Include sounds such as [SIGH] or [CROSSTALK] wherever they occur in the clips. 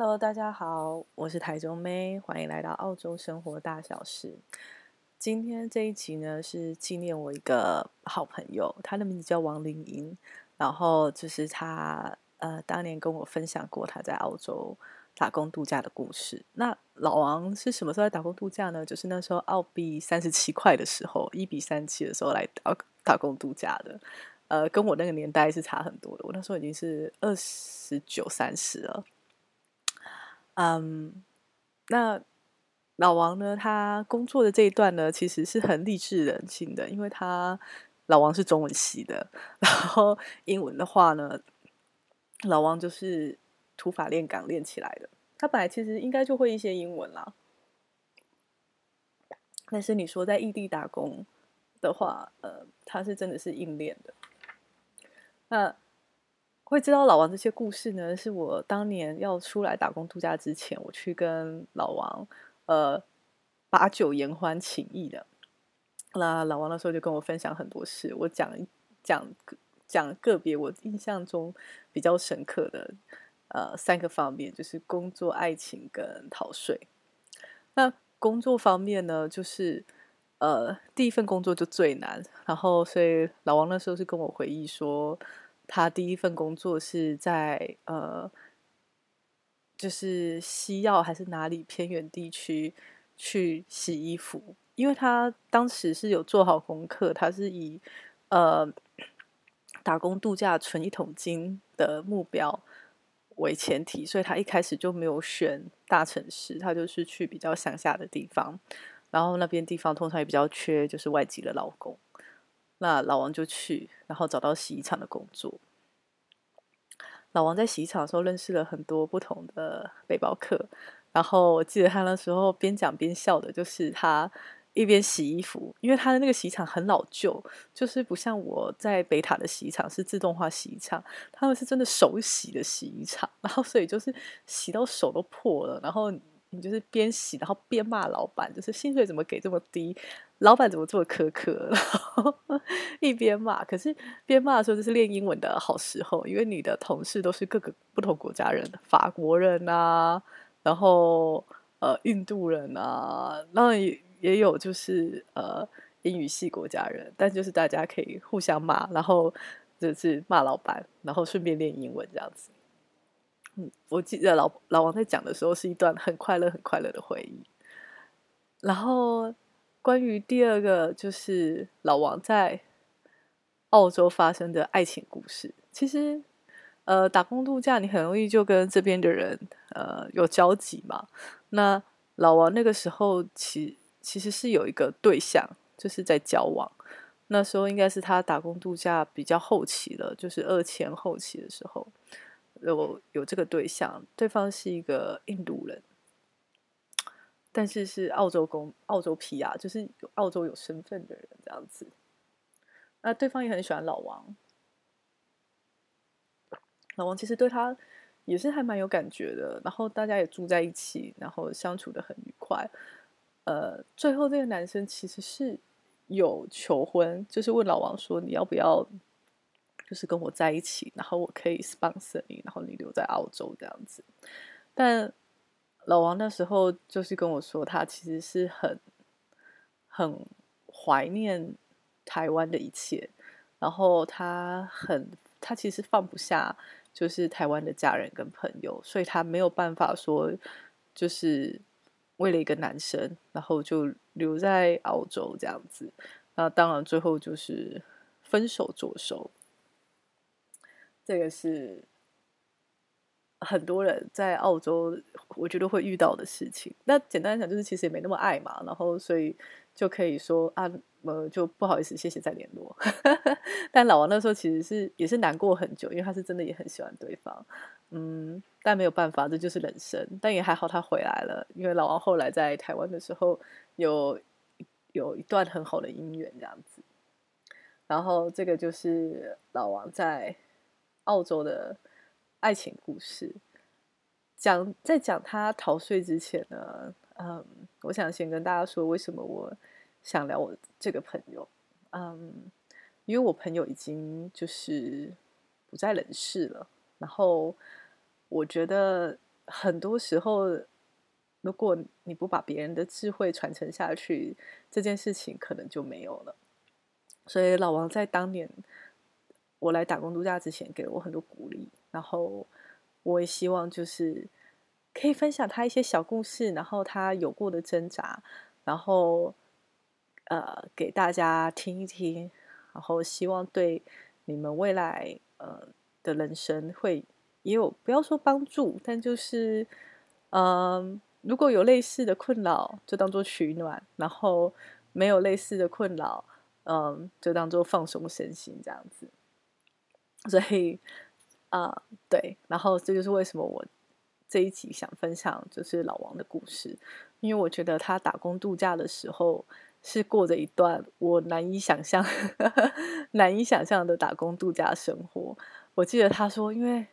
Hello，大家好，我是台中妹，欢迎来到澳洲生活大小事。今天这一集呢，是纪念我一个好朋友，他的名字叫王林英，然后就是他呃当年跟我分享过他在澳洲打工度假的故事。那老王是什么时候来打工度假呢？就是那时候澳币三十七块的时候，一比三七的时候来打打工度假的。呃，跟我那个年代是差很多的，我那时候已经是二十九、三十了。嗯，那老王呢？他工作的这一段呢，其实是很励志人性的，因为他老王是中文系的，然后英文的话呢，老王就是土法炼钢练起来的。他本来其实应该就会一些英文啦，但是你说在异地打工的话，呃，他是真的是硬练的。那。会知道老王这些故事呢，是我当年要出来打工度假之前，我去跟老王呃把酒言欢情谊的。那老王那时候就跟我分享很多事，我讲讲讲个别我印象中比较深刻的呃三个方面，就是工作、爱情跟逃税。那工作方面呢，就是呃第一份工作就最难，然后所以老王那时候是跟我回忆说。他第一份工作是在呃，就是西澳还是哪里偏远地区去洗衣服，因为他当时是有做好功课，他是以呃打工度假存一桶金的目标为前提，所以他一开始就没有选大城市，他就是去比较乡下的地方，然后那边地方通常也比较缺就是外籍的劳工。那老王就去，然后找到洗衣厂的工作。老王在洗衣厂的时候认识了很多不同的背包客，然后我记得他那时候边讲边笑的，就是他一边洗衣服，因为他的那个洗衣厂很老旧，就是不像我在北塔的洗衣厂是自动化洗衣厂，他们是真的手洗的洗衣厂，然后所以就是洗到手都破了，然后。你就是边洗，然后边骂老板，就是薪水怎么给这么低，老板怎么这么苛刻，[LAUGHS] 然后一边骂。可是边骂的时候，就是练英文的好时候，因为你的同事都是各个不同国家人，法国人啊，然后呃印度人啊，那也也有就是呃英语系国家人，但就是大家可以互相骂，然后就是骂老板，然后顺便练英文这样子。嗯，我记得老老王在讲的时候是一段很快乐、很快乐的回忆。然后关于第二个，就是老王在澳洲发生的爱情故事。其实，呃，打工度假你很容易就跟这边的人呃有交集嘛。那老王那个时候其其实是有一个对象，就是在交往。那时候应该是他打工度假比较后期了，就是二前后期的时候。有有这个对象，对方是一个印度人，但是是澳洲公澳洲皮啊就是澳洲有身份的人这样子。那对方也很喜欢老王，老王其实对他也是还蛮有感觉的。然后大家也住在一起，然后相处得很愉快。呃，最后这个男生其实是有求婚，就是问老王说：“你要不要？”就是跟我在一起，然后我可以 sponsor 你，然后你留在澳洲这样子。但老王那时候就是跟我说，他其实是很很怀念台湾的一切，然后他很他其实放不下就是台湾的家人跟朋友，所以他没有办法说就是为了一个男生，然后就留在澳洲这样子。那当然最后就是分手作收。这个是很多人在澳洲，我觉得会遇到的事情。那简单来讲，就是其实也没那么爱嘛，然后所以就可以说啊，呃，就不好意思，谢谢再联络。[LAUGHS] 但老王那时候其实是也是难过很久，因为他是真的也很喜欢对方，嗯，但没有办法，这就是人生。但也还好，他回来了，因为老王后来在台湾的时候有有一段很好的姻缘，这样子。然后这个就是老王在。澳洲的爱情故事，讲在讲他逃税之前呢，嗯，我想先跟大家说，为什么我想聊我这个朋友，嗯，因为我朋友已经就是不在人世了，然后我觉得很多时候，如果你不把别人的智慧传承下去，这件事情可能就没有了。所以老王在当年我来打工度假之前，给了我很多鼓励，然后我也希望就是可以分享他一些小故事，然后他有过的挣扎，然后呃给大家听一听，然后希望对你们未来呃的人生会。也有不要说帮助，但就是，嗯，如果有类似的困扰，就当做取暖；然后没有类似的困扰，嗯，就当做放松身心这样子。所以，啊、对，然后这就是为什么我这一集想分享就是老王的故事，因为我觉得他打工度假的时候是过着一段我难以想象、[LAUGHS] 难以想象的打工度假生活。我记得他说，因为。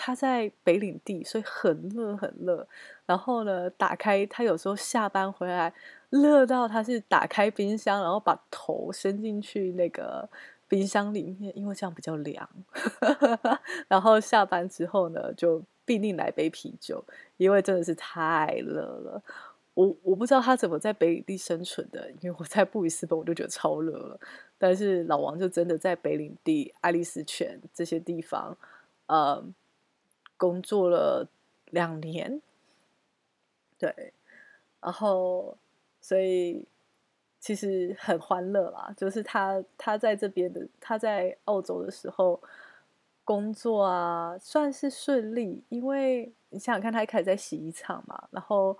他在北领地，所以很热很热。然后呢，打开他有时候下班回来，热到他是打开冰箱，然后把头伸进去那个冰箱里面，因为这样比较凉。[LAUGHS] 然后下班之后呢，就必定来杯啤酒，因为真的是太热了。我我不知道他怎么在北领地生存的，因为我在布里斯本我就觉得超热了。但是老王就真的在北领地、爱丽丝泉这些地方，呃。工作了两年，对，然后所以其实很欢乐啦。就是他他在这边的，他在澳洲的时候工作啊，算是顺利。因为你想想看，他一开始在洗衣厂嘛，然后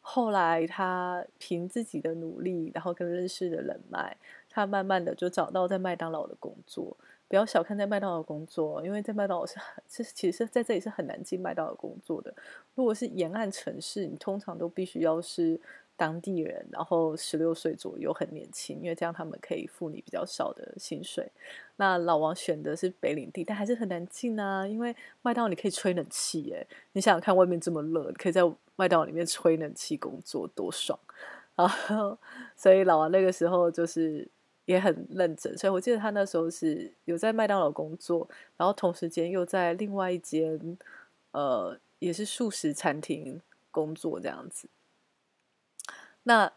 后来他凭自己的努力，然后跟认识的人脉，他慢慢的就找到在麦当劳的工作。不要小看在麦当劳工作，因为在麦当劳是很，是其实在这里是很难进麦当劳工作的。如果是沿岸城市，你通常都必须要是当地人，然后十六岁左右，很年轻，因为这样他们可以付你比较少的薪水。那老王选的是北领地，但还是很难进啊，因为麦当劳你可以吹冷气，哎，你想想看，外面这么热，可以在麦当劳里面吹冷气工作，多爽！然后，所以老王那个时候就是。也很认真，所以我记得他那时候是有在麦当劳工作，然后同时间又在另外一间呃也是素食餐厅工作这样子。那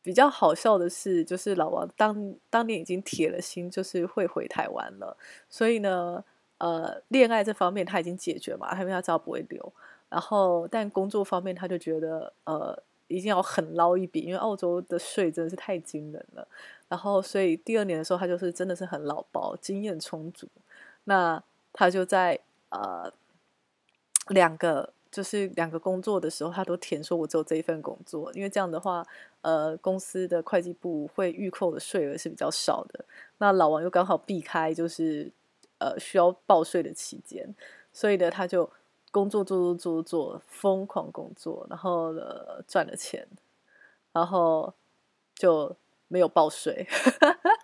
比较好笑的是，就是老王当当年已经铁了心，就是会回台湾了，所以呢，呃，恋爱这方面他已经解决嘛，因为他知道不会留，然后但工作方面他就觉得呃。一定要狠捞一笔，因为澳洲的税真的是太惊人了。然后，所以第二年的时候，他就是真的是很老包，经验充足。那他就在呃两个就是两个工作的时候，他都填说我只有这一份工作，因为这样的话，呃，公司的会计部会预扣的税额是比较少的。那老王又刚好避开就是呃需要报税的期间，所以呢，他就。工作做做做做，疯狂工作，然后呢赚了钱，然后就没有报税，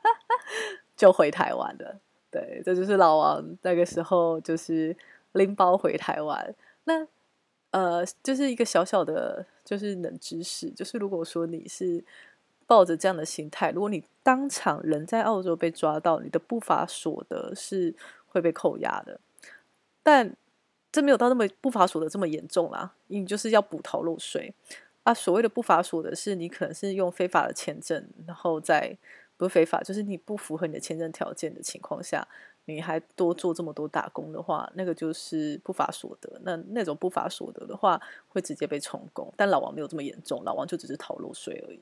[LAUGHS] 就回台湾了。对，这就是老王那个时候就是拎包回台湾。那呃，就是一个小小的，就是冷知识，就是如果说你是抱着这样的心态，如果你当场人在澳洲被抓到，你的不法所得是会被扣押的，但。这没有到那么不法所得这么严重啦，你就是要补逃漏税啊。所谓的不法所得是你可能是用非法的签证，然后在不是非法，就是你不符合你的签证条件的情况下，你还多做这么多打工的话，那个就是不法所得。那那种不法所得的话，会直接被充公。但老王没有这么严重，老王就只是逃漏税而已。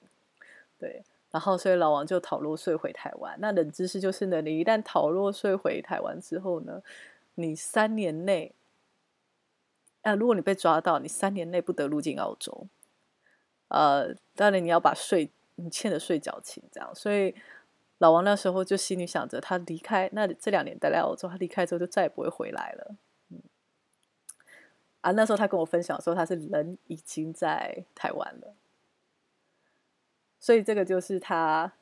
对，然后所以老王就逃漏税回台湾。那冷知识就是呢，你一旦逃漏税回台湾之后呢，你三年内。啊如果你被抓到，你三年内不得入境澳洲。呃，当然你要把税你欠的税缴清，这样。所以老王那时候就心里想着，他离开那这两年待在澳洲，他离开之后就再也不会回来了。嗯，啊，那时候他跟我分享说，他是人已经在台湾了。所以这个就是他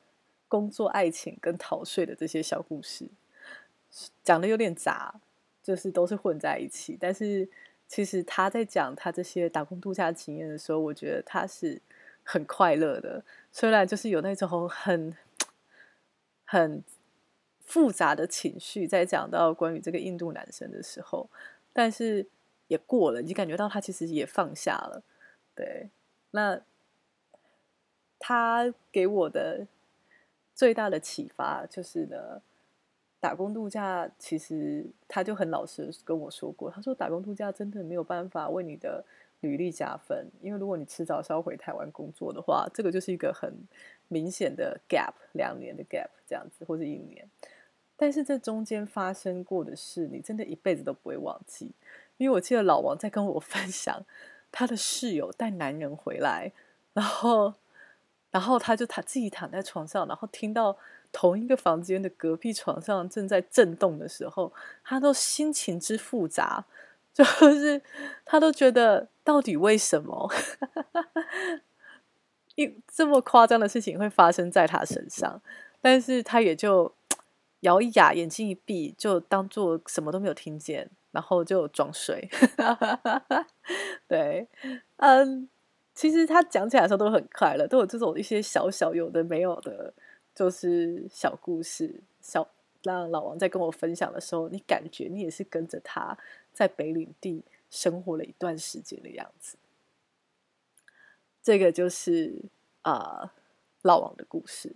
工作、爱情跟逃税的这些小故事，讲的有点杂，就是都是混在一起，但是。其实他在讲他这些打工度假经验的时候，我觉得他是很快乐的。虽然就是有那种很很复杂的情绪，在讲到关于这个印度男生的时候，但是也过了，你感觉到他其实也放下了。对，那他给我的最大的启发就是呢，打工度假其实他就很老实跟我说过，他说打工度假真的没有办法为你的履历加分，因为如果你迟早是要回台湾工作的话，这个就是一个很明显的 gap，两年的 gap 这样子，或者一年。但是这中间发生过的事，你真的一辈子都不会忘记。因为我记得老王在跟我 [LAUGHS] 分享，他的室友带男人回来，然后，然后他就他自己躺在床上，然后听到同一个房间的隔壁床上正在震动的时候，他都心情之复杂，[LAUGHS] 就是他都觉得到底为什么，[LAUGHS] 一这么夸张的事情会发生在他身上，但是他也就咬一牙，眼睛一闭，就当做什么都没有听见。然后就装睡，[LAUGHS] 对，嗯，其实他讲起来的时候都很快乐，都有这种一些小小有的没有的，就是小故事。小让老王在跟我分享的时候，你感觉你也是跟着他在北领地生活了一段时间的样子。这个就是啊、老王的故事。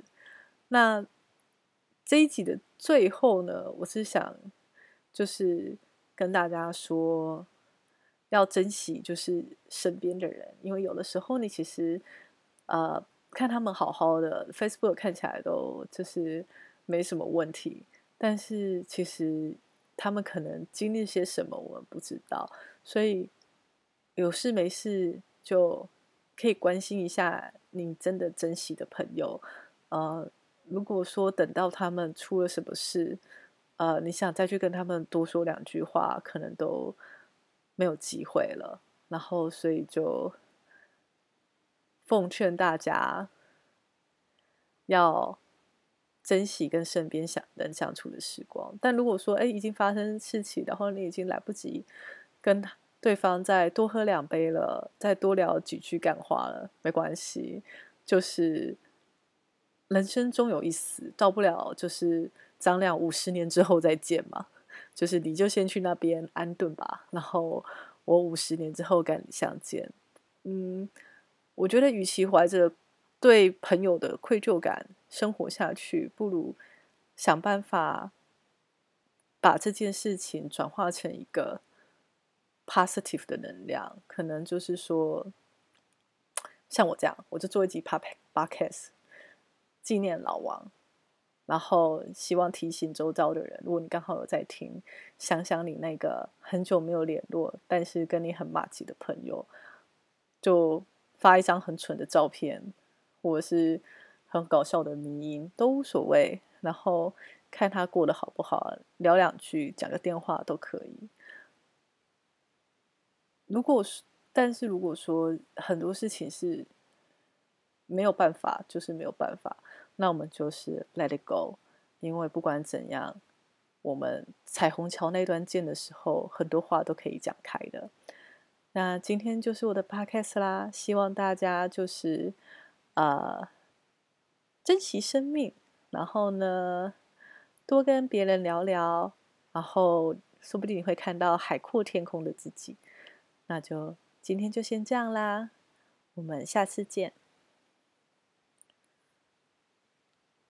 那这一集的最后呢，我是想就是。跟大家说，要珍惜就是身边的人，因为有的时候你其实，呃，看他们好好的，Facebook 看起来都就是没什么问题，但是其实他们可能经历些什么，我们不知道，所以有事没事就可以关心一下你真的珍惜的朋友，呃，如果说等到他们出了什么事。呃，你想再去跟他们多说两句话，可能都没有机会了。然后，所以就奉劝大家要珍惜跟身边想人相处的时光。但如果说，哎，已经发生事情，然后你已经来不及跟对方再多喝两杯了，再多聊几句干话了，没关系，就是人生终有一死，到不了就是。张亮五十年之后再见嘛，就是你就先去那边安顿吧，然后我五十年之后跟你相见。嗯，我觉得与其怀着对朋友的愧疚感生活下去，不如想办法把这件事情转化成一个 positive 的能量。可能就是说，像我这样，我就做一集 podcast 纪念老王。然后希望提醒周遭的人，如果你刚好有在听，想想你那个很久没有联络，但是跟你很麻吉的朋友，就发一张很蠢的照片，或是很搞笑的迷音都无所谓。然后看他过得好不好，聊两句，讲个电话都可以。如果是，但是如果说很多事情是没有办法，就是没有办法。那我们就是 let it go，因为不管怎样，我们彩虹桥那端见的时候，很多话都可以讲开的。那今天就是我的 podcast 啦，希望大家就是呃珍惜生命，然后呢多跟别人聊聊，然后说不定你会看到海阔天空的自己。那就今天就先这样啦，我们下次见。